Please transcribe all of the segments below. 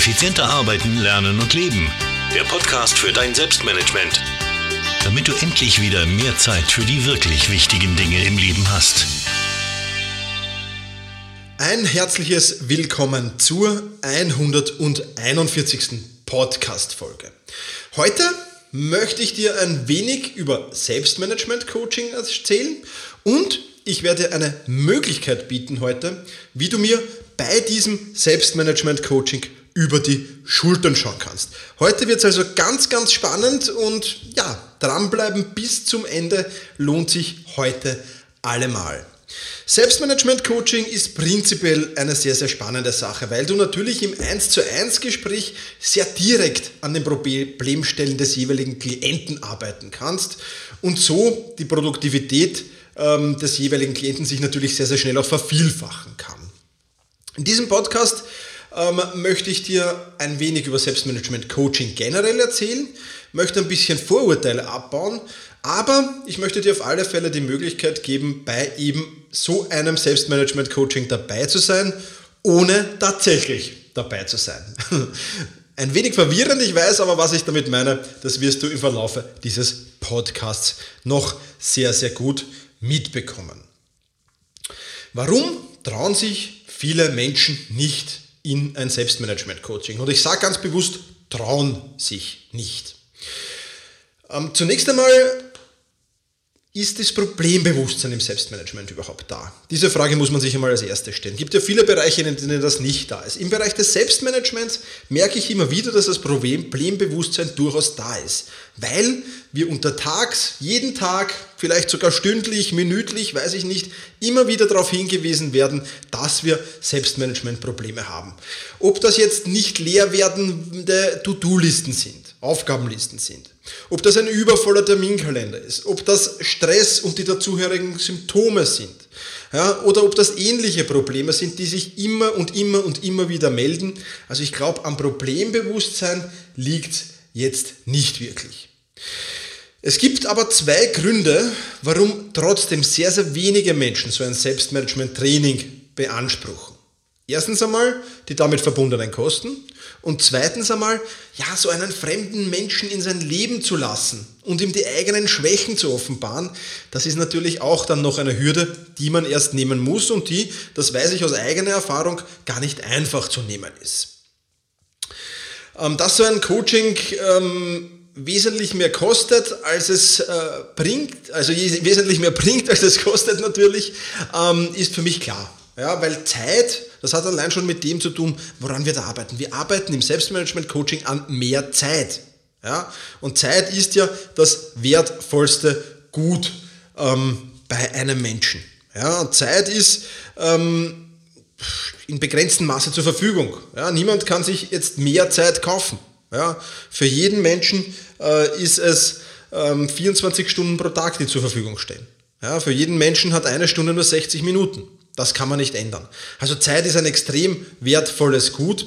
Effizienter arbeiten, lernen und leben. Der Podcast für dein Selbstmanagement. Damit du endlich wieder mehr Zeit für die wirklich wichtigen Dinge im Leben hast. Ein herzliches Willkommen zur 141. Podcast-Folge. Heute möchte ich dir ein wenig über Selbstmanagement-Coaching erzählen und ich werde eine Möglichkeit bieten heute, wie du mir bei diesem Selbstmanagement-Coaching über die Schultern schauen kannst. Heute wird es also ganz, ganz spannend und ja, dranbleiben bis zum Ende lohnt sich heute allemal. Selbstmanagement-Coaching ist prinzipiell eine sehr, sehr spannende Sache, weil du natürlich im 1 zu 1 Gespräch sehr direkt an den Problemstellen des jeweiligen Klienten arbeiten kannst und so die Produktivität ähm, des jeweiligen Klienten sich natürlich sehr, sehr schnell auch vervielfachen kann. In diesem Podcast ähm, möchte ich dir ein wenig über Selbstmanagement Coaching generell erzählen, möchte ein bisschen Vorurteile abbauen, aber ich möchte dir auf alle Fälle die Möglichkeit geben, bei eben so einem Selbstmanagement Coaching dabei zu sein, ohne tatsächlich dabei zu sein. Ein wenig verwirrend, ich weiß aber, was ich damit meine, das wirst du im Verlaufe dieses Podcasts noch sehr, sehr gut mitbekommen. Warum trauen sich viele Menschen nicht in ein Selbstmanagement-Coaching? Und ich sage ganz bewusst, trauen sich nicht. Ähm, zunächst einmal ist das Problembewusstsein im Selbstmanagement überhaupt da? Diese Frage muss man sich einmal als erstes stellen. Es gibt ja viele Bereiche, in denen das nicht da ist. Im Bereich des Selbstmanagements merke ich immer wieder, dass das Problembewusstsein durchaus da ist, weil wir untertags, jeden Tag, vielleicht sogar stündlich, minütlich, weiß ich nicht, immer wieder darauf hingewiesen werden, dass wir Selbstmanagementprobleme haben. Ob das jetzt nicht leer werdende To-Do-Listen sind, Aufgabenlisten sind ob das ein übervoller Terminkalender ist, ob das Stress und die dazugehörigen Symptome sind, ja, oder ob das ähnliche Probleme sind, die sich immer und immer und immer wieder melden. Also ich glaube, am Problembewusstsein liegt jetzt nicht wirklich. Es gibt aber zwei Gründe, warum trotzdem sehr, sehr wenige Menschen so ein Selbstmanagement-Training beanspruchen. Erstens einmal die damit verbundenen Kosten und zweitens einmal, ja, so einen fremden Menschen in sein Leben zu lassen und ihm die eigenen Schwächen zu offenbaren, das ist natürlich auch dann noch eine Hürde, die man erst nehmen muss und die, das weiß ich aus eigener Erfahrung, gar nicht einfach zu nehmen ist. Ähm, dass so ein Coaching ähm, wesentlich mehr kostet, als es äh, bringt, also wesentlich mehr bringt, als es kostet natürlich, ähm, ist für mich klar. Ja, weil Zeit, das hat allein schon mit dem zu tun, woran wir da arbeiten. Wir arbeiten im Selbstmanagement-Coaching an mehr Zeit. Ja? Und Zeit ist ja das wertvollste Gut ähm, bei einem Menschen. Ja? Und Zeit ist ähm, in begrenztem Maße zur Verfügung. Ja? Niemand kann sich jetzt mehr Zeit kaufen. Ja? Für jeden Menschen äh, ist es ähm, 24 Stunden pro Tag, die zur Verfügung stehen. Ja? Für jeden Menschen hat eine Stunde nur 60 Minuten. Das kann man nicht ändern. Also Zeit ist ein extrem wertvolles Gut.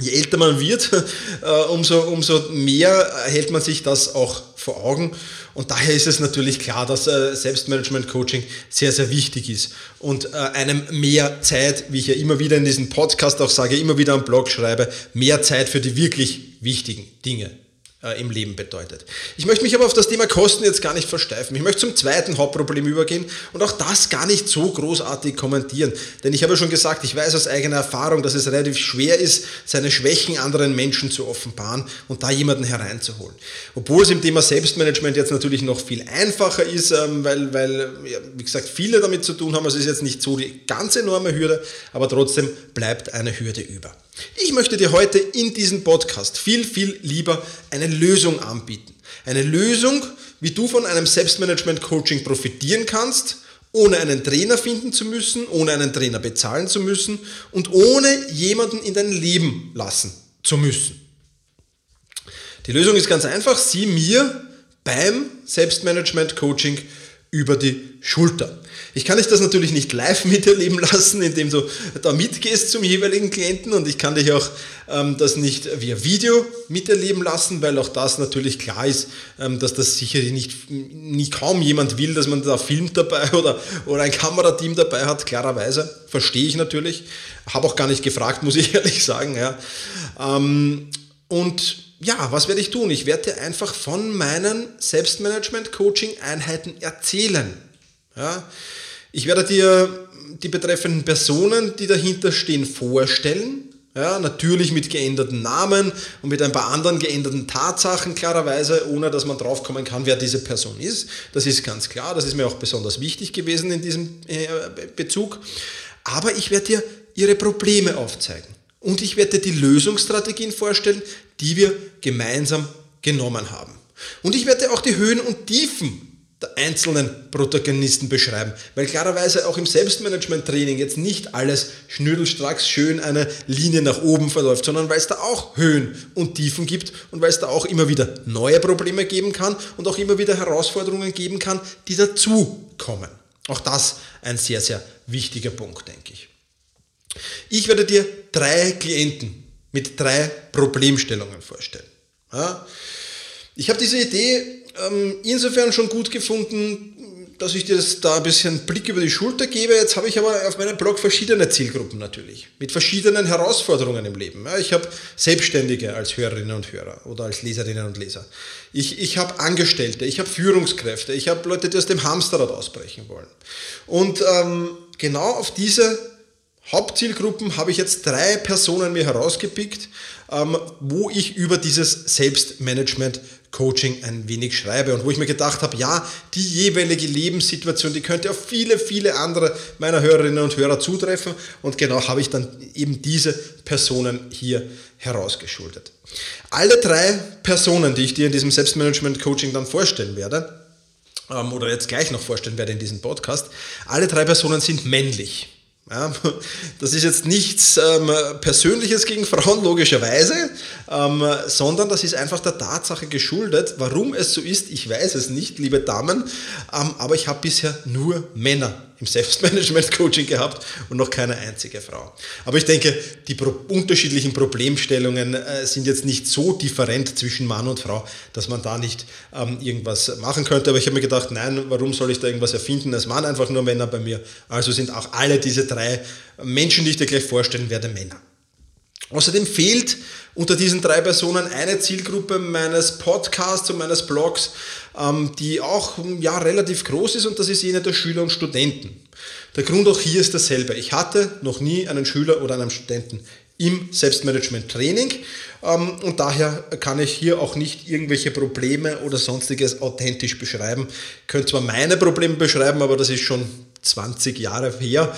Je älter man wird, äh, umso, umso mehr hält man sich das auch vor Augen. Und daher ist es natürlich klar, dass äh, Selbstmanagement-Coaching sehr, sehr wichtig ist. Und äh, einem mehr Zeit, wie ich ja immer wieder in diesem Podcast auch sage, immer wieder am Blog schreibe, mehr Zeit für die wirklich wichtigen Dinge äh, im Leben bedeutet. Ich möchte mich aber auf das Thema Kosten jetzt gar nicht versteifen. Ich möchte zum zweiten Hauptproblem übergehen und auch das gar nicht so großartig kommentieren. Denn ich habe schon gesagt, ich weiß aus eigener Erfahrung, dass es relativ schwer ist, seine Schwächen anderen Menschen zu offenbaren und da jemanden hereinzuholen. Obwohl es im Thema Selbstmanagement jetzt natürlich noch viel einfacher ist, ähm, weil, weil wie gesagt, viele damit zu tun haben. Also es ist jetzt nicht so die ganz enorme Hürde, aber trotzdem bleibt eine Hürde über. Ich möchte dir heute in diesem Podcast viel, viel lieber eine Lösung anbieten. Eine Lösung, wie du von einem Selbstmanagement-Coaching profitieren kannst, ohne einen Trainer finden zu müssen, ohne einen Trainer bezahlen zu müssen und ohne jemanden in dein Leben lassen zu müssen. Die Lösung ist ganz einfach, sieh mir beim Selbstmanagement-Coaching über die Schulter. Ich kann dich das natürlich nicht live miterleben lassen, indem du da mitgehst zum jeweiligen Klienten und ich kann dich auch ähm, das nicht via Video miterleben lassen, weil auch das natürlich klar ist, ähm, dass das sicherlich nicht, nicht kaum jemand will, dass man da filmt dabei oder, oder ein Kamerateam dabei hat, klarerweise. Verstehe ich natürlich. Habe auch gar nicht gefragt, muss ich ehrlich sagen. Ja. Ähm, und ja, was werde ich tun? Ich werde dir einfach von meinen Selbstmanagement-Coaching-Einheiten erzählen. Ja? Ich werde dir die betreffenden Personen, die dahinter stehen, vorstellen. Ja, natürlich mit geänderten Namen und mit ein paar anderen geänderten Tatsachen, klarerweise, ohne dass man draufkommen kann, wer diese Person ist. Das ist ganz klar, das ist mir auch besonders wichtig gewesen in diesem äh, Bezug. Aber ich werde dir ihre Probleme aufzeigen. Und ich werde dir die Lösungsstrategien vorstellen, die wir gemeinsam genommen haben. Und ich werde auch die Höhen und Tiefen der einzelnen Protagonisten beschreiben, weil klarerweise auch im Selbstmanagement-Training jetzt nicht alles schnürdelstracks schön eine Linie nach oben verläuft, sondern weil es da auch Höhen und Tiefen gibt und weil es da auch immer wieder neue Probleme geben kann und auch immer wieder Herausforderungen geben kann, die dazukommen. Auch das ein sehr, sehr wichtiger Punkt, denke ich. Ich werde dir drei Klienten mit drei Problemstellungen vorstellen. Ja? Ich habe diese Idee ähm, insofern schon gut gefunden, dass ich dir da ein bisschen Blick über die Schulter gebe. Jetzt habe ich aber auf meinem Blog verschiedene Zielgruppen natürlich, mit verschiedenen Herausforderungen im Leben. Ja, ich habe Selbstständige als Hörerinnen und Hörer oder als Leserinnen und Leser. Ich, ich habe Angestellte, ich habe Führungskräfte, ich habe Leute, die aus dem Hamsterrad ausbrechen wollen. Und ähm, genau auf diese Hauptzielgruppen habe ich jetzt drei Personen mir herausgepickt, ähm, wo ich über dieses Selbstmanagement-Coaching ein wenig schreibe und wo ich mir gedacht habe, ja, die jeweilige Lebenssituation, die könnte auf viele, viele andere meiner Hörerinnen und Hörer zutreffen und genau habe ich dann eben diese Personen hier herausgeschultet. Alle drei Personen, die ich dir in diesem Selbstmanagement-Coaching dann vorstellen werde, ähm, oder jetzt gleich noch vorstellen werde in diesem Podcast, alle drei Personen sind männlich. Ja, das ist jetzt nichts ähm, Persönliches gegen Frauen, logischerweise, ähm, sondern das ist einfach der Tatsache geschuldet. Warum es so ist, ich weiß es nicht, liebe Damen, ähm, aber ich habe bisher nur Männer im Selbstmanagement-Coaching gehabt und noch keine einzige Frau. Aber ich denke, die pro unterschiedlichen Problemstellungen äh, sind jetzt nicht so different zwischen Mann und Frau, dass man da nicht ähm, irgendwas machen könnte. Aber ich habe mir gedacht, nein, warum soll ich da irgendwas erfinden? Es waren einfach nur Männer bei mir. Also sind auch alle diese drei Menschen, die ich dir gleich vorstellen werde, Männer. Außerdem fehlt unter diesen drei Personen eine Zielgruppe meines Podcasts und meines Blogs, ähm, die auch ja, relativ groß ist und das ist jene der Schüler und Studenten. Der Grund auch hier ist dasselbe. Ich hatte noch nie einen Schüler oder einen Studenten im Selbstmanagement-Training ähm, und daher kann ich hier auch nicht irgendwelche Probleme oder sonstiges authentisch beschreiben. Ich könnte zwar meine Probleme beschreiben, aber das ist schon 20 Jahre her.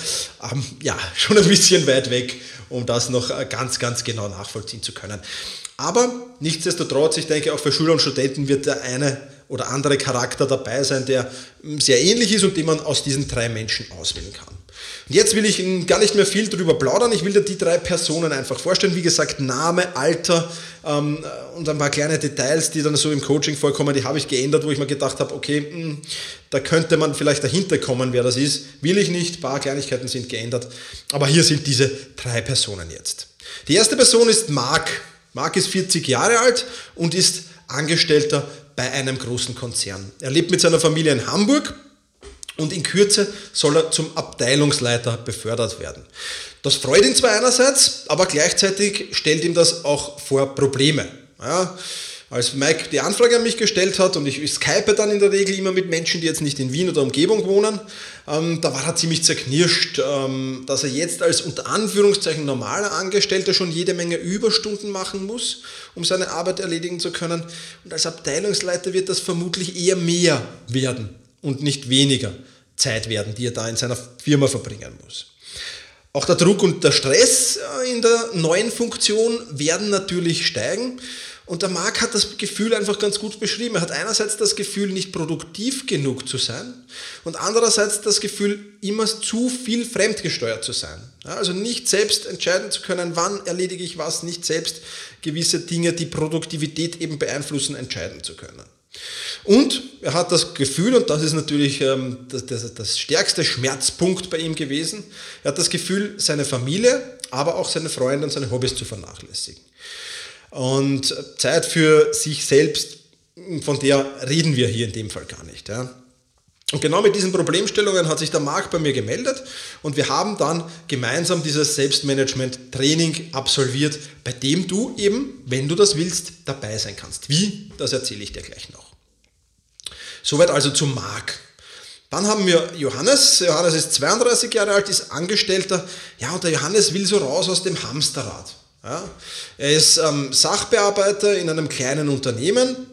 Ähm, ja, schon ein bisschen weit weg um das noch äh, ganz, ganz genau nachvollziehen zu können. Aber nichtsdestotrotz, ich denke, auch für Schüler und Studenten wird der eine oder andere Charakter dabei sein, der hm, sehr ähnlich ist und den man aus diesen drei Menschen auswählen kann. Und jetzt will ich gar nicht mehr viel darüber plaudern. Ich will dir die drei Personen einfach vorstellen. Wie gesagt, Name, Alter ähm, und ein paar kleine Details, die dann so im Coaching vorkommen, die habe ich geändert, wo ich mir gedacht habe, okay, mh, hm, da könnte man vielleicht dahinter kommen, wer das ist. Will ich nicht. Ein paar Kleinigkeiten sind geändert. Aber hier sind diese drei Personen jetzt. Die erste Person ist Marc. Marc ist 40 Jahre alt und ist Angestellter bei einem großen Konzern. Er lebt mit seiner Familie in Hamburg und in Kürze soll er zum Abteilungsleiter befördert werden. Das freut ihn zwar einerseits, aber gleichzeitig stellt ihm das auch vor Probleme. Ja, als Mike die Anfrage an mich gestellt hat und ich skype dann in der Regel immer mit Menschen, die jetzt nicht in Wien oder Umgebung wohnen, ähm, da war er ziemlich zerknirscht, ähm, dass er jetzt als unter Anführungszeichen normaler Angestellter schon jede Menge Überstunden machen muss, um seine Arbeit erledigen zu können. Und als Abteilungsleiter wird das vermutlich eher mehr werden und nicht weniger Zeit werden, die er da in seiner Firma verbringen muss. Auch der Druck und der Stress äh, in der neuen Funktion werden natürlich steigen. Und der Marc hat das Gefühl einfach ganz gut beschrieben. Er hat einerseits das Gefühl, nicht produktiv genug zu sein und andererseits das Gefühl, immer zu viel fremdgesteuert zu sein. also nicht selbst entscheiden zu können, wann erledige ich was, nicht selbst gewisse Dinge, die Produktivität eben beeinflussen, entscheiden zu können. Und er hat das Gefühl, und das ist natürlich ähm, das, das, das stärkste Schmerzpunkt bei ihm gewesen, er hat das Gefühl, seine Familie, aber auch seine Freunde und seine Hobbys zu vernachlässigen. Und Zeit für sich selbst, von der reden wir hier in dem Fall gar nicht. Ja. Und genau mit diesen Problemstellungen hat sich der Marc bei mir gemeldet und wir haben dann gemeinsam dieses Selbstmanagement-Training absolviert, bei dem du eben, wenn du das willst, dabei sein kannst. Wie? Das erzähle ich dir gleich noch. Soweit also zu Marc. Dann haben wir Johannes. Johannes ist 32 Jahre alt, ist Angestellter. Ja, und der Johannes will so raus aus dem Hamsterrad. Ja, er ist ähm, Sachbearbeiter in einem kleinen Unternehmen.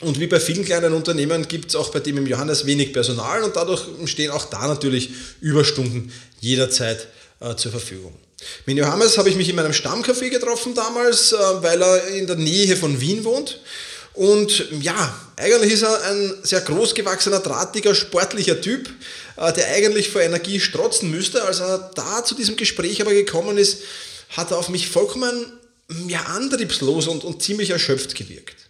Und wie bei vielen kleinen Unternehmen gibt es auch bei dem im Johannes wenig Personal und dadurch stehen auch da natürlich Überstunden jederzeit äh, zur Verfügung. Mit Johannes habe ich mich in meinem Stammcafé getroffen damals, äh, weil er in der Nähe von Wien wohnt. Und ja, eigentlich ist er ein sehr großgewachsener, drahtiger, sportlicher Typ, äh, der eigentlich vor Energie strotzen müsste. Als er da zu diesem Gespräch aber gekommen ist, hat er auf mich vollkommen ja, antriebslos und, und ziemlich erschöpft gewirkt.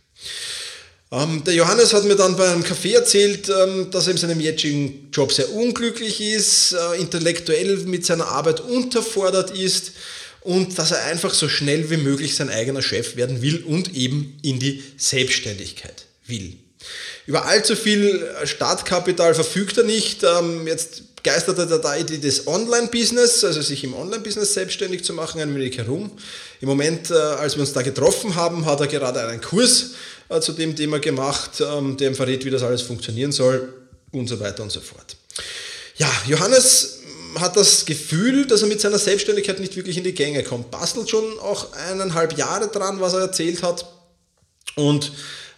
Ähm, der Johannes hat mir dann bei einem Café erzählt, ähm, dass er in seinem jetzigen Job sehr unglücklich ist, äh, intellektuell mit seiner Arbeit unterfordert ist und dass er einfach so schnell wie möglich sein eigener Chef werden will und eben in die Selbstständigkeit will. Über allzu viel Startkapital verfügt er nicht. Ähm, jetzt geistert er da Idee des Online-Business, also sich im Online-Business selbstständig zu machen, ein wenig herum. Im Moment, äh, als wir uns da getroffen haben, hat er gerade einen Kurs äh, zu dem Thema gemacht, ähm, der ihm verrät, wie das alles funktionieren soll und so weiter und so fort. Ja, Johannes hat das Gefühl, dass er mit seiner Selbstständigkeit nicht wirklich in die Gänge kommt. Bastelt schon auch eineinhalb Jahre dran, was er erzählt hat. Und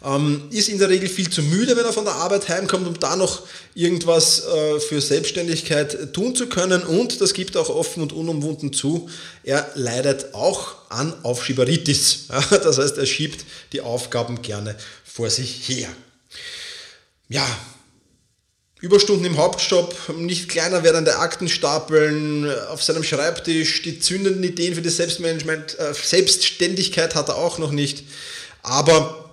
ähm, ist in der Regel viel zu müde, wenn er von der Arbeit heimkommt, um da noch irgendwas äh, für Selbstständigkeit tun zu können. Und das gibt auch offen und unumwunden zu, er leidet auch an Aufschieberitis. Ja, das heißt, er schiebt die Aufgaben gerne vor sich her. Ja, Überstunden im Hauptstopp, nicht kleiner werdende Aktenstapeln auf seinem Schreibtisch, die zündenden Ideen für das Selbstmanagement, äh, Selbstständigkeit hat er auch noch nicht. Aber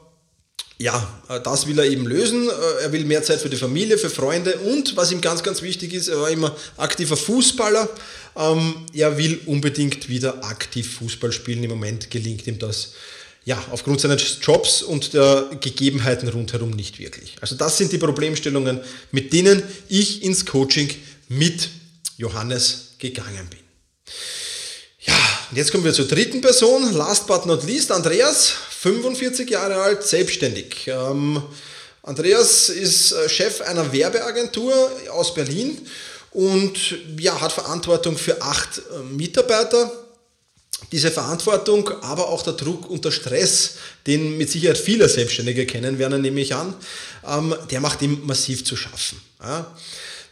ja, äh, das will er eben lösen. Äh, er will mehr Zeit für die Familie, für Freunde und was ihm ganz, ganz wichtig ist, er war immer aktiver Fußballer. Ähm, er will unbedingt wieder aktiv Fußball spielen. Im Moment gelingt ihm das ja, aufgrund seines Jobs und der Gegebenheiten rundherum nicht wirklich. Also das sind die Problemstellungen, mit denen ich ins Coaching mit Johannes gegangen bin. Ja, und jetzt kommen wir zur dritten Person, last but not least, Andreas, 45 Jahre alt, selbstständig. Ähm, Andreas ist äh, Chef einer Werbeagentur aus Berlin und ja, hat Verantwortung für acht äh, Mitarbeiter diese Verantwortung, aber auch der Druck und der Stress, den mit Sicherheit viele Selbstständige kennen werden, nehme ich an, ähm, der macht ihm massiv zu schaffen.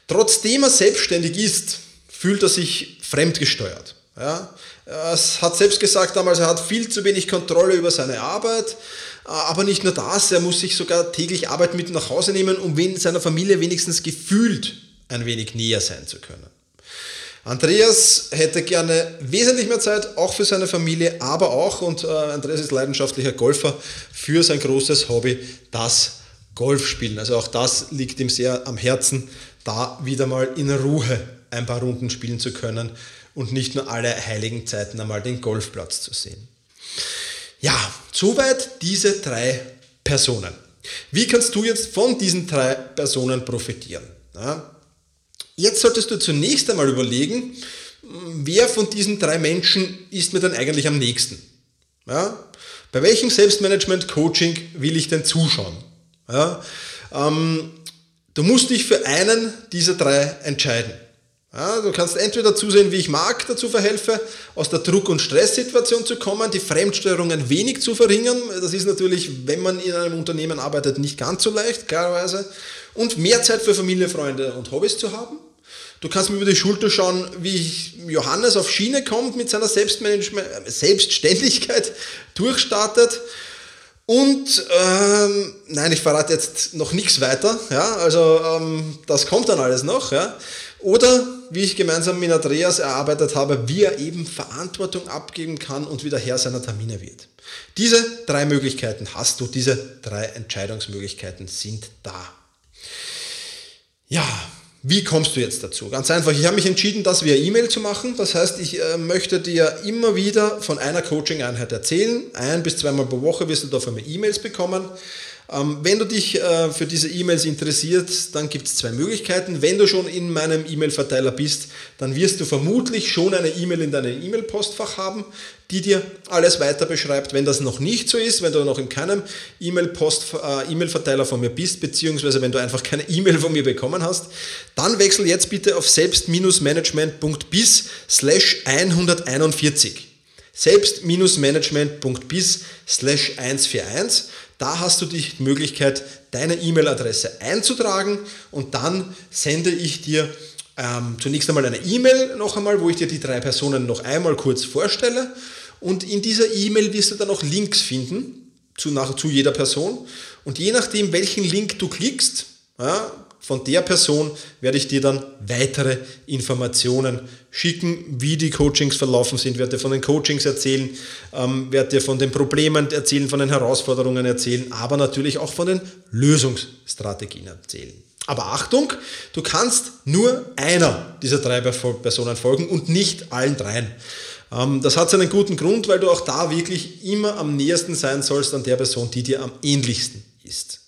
Trotzdem er selbstständig ist, fühlt er sich fremdgesteuert. Ja? Er hat selbst gesagt damals, er hat viel zu wenig Kontrolle über seine Arbeit, aber nicht nur das, er muss sich sogar täglich Arbeit mit nach Hause nehmen, um seiner Familie wenigstens gefühlt ein wenig näher sein zu können. Andreas hätte gerne wesentlich mehr Zeit, auch für seine Familie, aber auch, und äh, Andreas ist leidenschaftlicher Golfer, für sein großes Hobby, das Golfspielen. Also auch das liegt ihm sehr am Herzen, da wieder mal in Ruhe ein paar Runden spielen zu können und nicht nur alle heiligen Zeiten einmal den Golfplatz zu sehen. Ja, soweit diese drei Personen. Wie kannst du jetzt von diesen drei Personen profitieren? Ja, Jetzt solltest du zunächst einmal überlegen, wer von diesen drei Menschen ist mir denn eigentlich am nächsten? Ja? Bei welchem Selbstmanagement-Coaching will ich denn zuschauen? Ja? Ähm, du musst dich für einen dieser drei entscheiden. Ja, du kannst entweder zusehen, wie ich mag, dazu verhelfe, aus der Druck- und Stresssituation zu kommen, die Fremdsteuerung ein wenig zu verringern. Das ist natürlich, wenn man in einem Unternehmen arbeitet, nicht ganz so leicht, klarerweise. Und mehr Zeit für Familie, Freunde und Hobbys zu haben. Du kannst mir über die Schulter schauen, wie Johannes auf Schiene kommt mit seiner Selbstständigkeit durchstartet. Und ähm, nein, ich verrate jetzt noch nichts weiter. Ja, also ähm, das kommt dann alles noch. Ja. Oder wie ich gemeinsam mit Andreas erarbeitet habe, wie er eben Verantwortung abgeben kann und wieder Herr seiner Termine wird. Diese drei Möglichkeiten hast du, diese drei Entscheidungsmöglichkeiten sind da. Ja, wie kommst du jetzt dazu? Ganz einfach, ich habe mich entschieden, das via E-Mail zu machen. Das heißt, ich äh, möchte dir immer wieder von einer Coaching-Einheit erzählen. Ein bis zweimal pro Woche wirst du dafür E-Mails bekommen. Ähm, wenn du dich äh, für diese E-Mails interessiert, dann gibt es zwei Möglichkeiten. Wenn du schon in meinem E-Mail-Verteiler bist, dann wirst du vermutlich schon eine E-Mail in deinem E-Mail-Postfach haben, die dir alles weiter beschreibt. Wenn das noch nicht so ist, wenn du noch in keinem E-Mail-Verteiler äh, e von mir bist, beziehungsweise wenn du einfach keine E-Mail von mir bekommen hast, dann wechsel jetzt bitte auf selbst-management.bis slash 141 selbst-management.bis slash 141 da hast du die Möglichkeit, deine E-Mail-Adresse einzutragen und dann sende ich dir ähm, zunächst einmal eine E-Mail noch einmal, wo ich dir die drei Personen noch einmal kurz vorstelle. Und in dieser E-Mail wirst du dann auch Links finden zu, nach, zu jeder Person. Und je nachdem, welchen Link du klickst, ja, von der Person werde ich dir dann weitere Informationen schicken, wie die Coachings verlaufen sind, werde dir von den Coachings erzählen, ähm, werde dir von den Problemen erzählen, von den Herausforderungen erzählen, aber natürlich auch von den Lösungsstrategien erzählen. Aber Achtung, du kannst nur einer dieser drei Personen folgen und nicht allen dreien. Ähm, das hat seinen guten Grund, weil du auch da wirklich immer am nähersten sein sollst an der Person, die dir am ähnlichsten ist.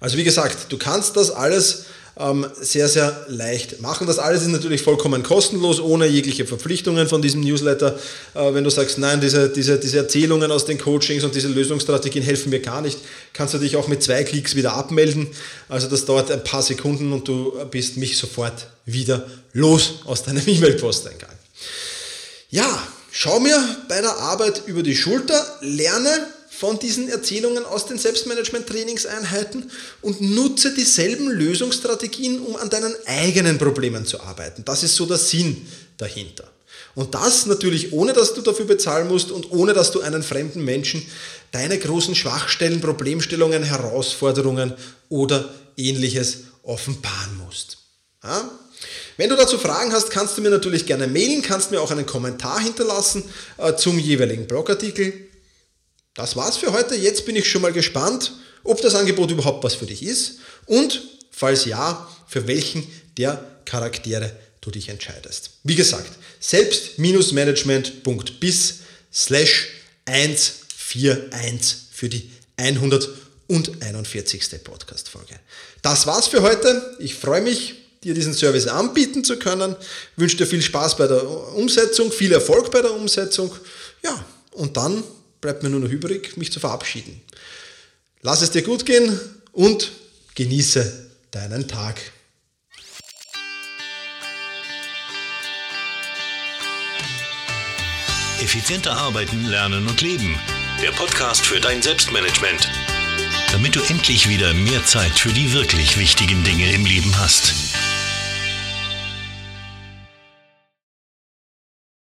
Also wie gesagt, du kannst das alles ähm, sehr, sehr leicht machen. Das alles ist natürlich vollkommen kostenlos, ohne jegliche Verpflichtungen von diesem Newsletter. Äh, wenn du sagst, nein, diese, diese, diese Erzählungen aus den Coachings und diese Lösungsstrategien helfen mir gar nicht, kannst du dich auch mit zwei Klicks wieder abmelden. Also das dauert ein paar Sekunden und du bist mich sofort wieder los aus deinem E-Mail-Posteingang. Ja, schau mir bei der Arbeit über die Schulter, lerne von diesen Erzählungen aus den Selbstmanagement-Trainingseinheiten und nutze dieselben Lösungsstrategien, um an deinen eigenen Problemen zu arbeiten. Das ist so der Sinn dahinter. Und das natürlich ohne, dass du dafür bezahlen musst und ohne, dass du einen fremden Menschen deine großen Schwachstellen, Problemstellungen, Herausforderungen oder ähnliches offenbaren musst. Ja? Wenn du dazu Fragen hast, kannst du mir natürlich gerne mailen, kannst mir auch einen Kommentar hinterlassen äh, zum jeweiligen Blogartikel. Das war's für heute. Jetzt bin ich schon mal gespannt, ob das Angebot überhaupt was für dich ist und, falls ja, für welchen der Charaktere du dich entscheidest. Wie gesagt, selbst-management.bis slash 141 für die 141. Podcast-Folge. Das war's für heute. Ich freue mich, dir diesen Service anbieten zu können. Wünsche dir viel Spaß bei der Umsetzung, viel Erfolg bei der Umsetzung. Ja, und dann bleibt mir nur noch übrig, mich zu verabschieden. Lass es dir gut gehen und genieße deinen Tag. Effizienter arbeiten, lernen und leben. Der Podcast für dein Selbstmanagement. Damit du endlich wieder mehr Zeit für die wirklich wichtigen Dinge im Leben hast.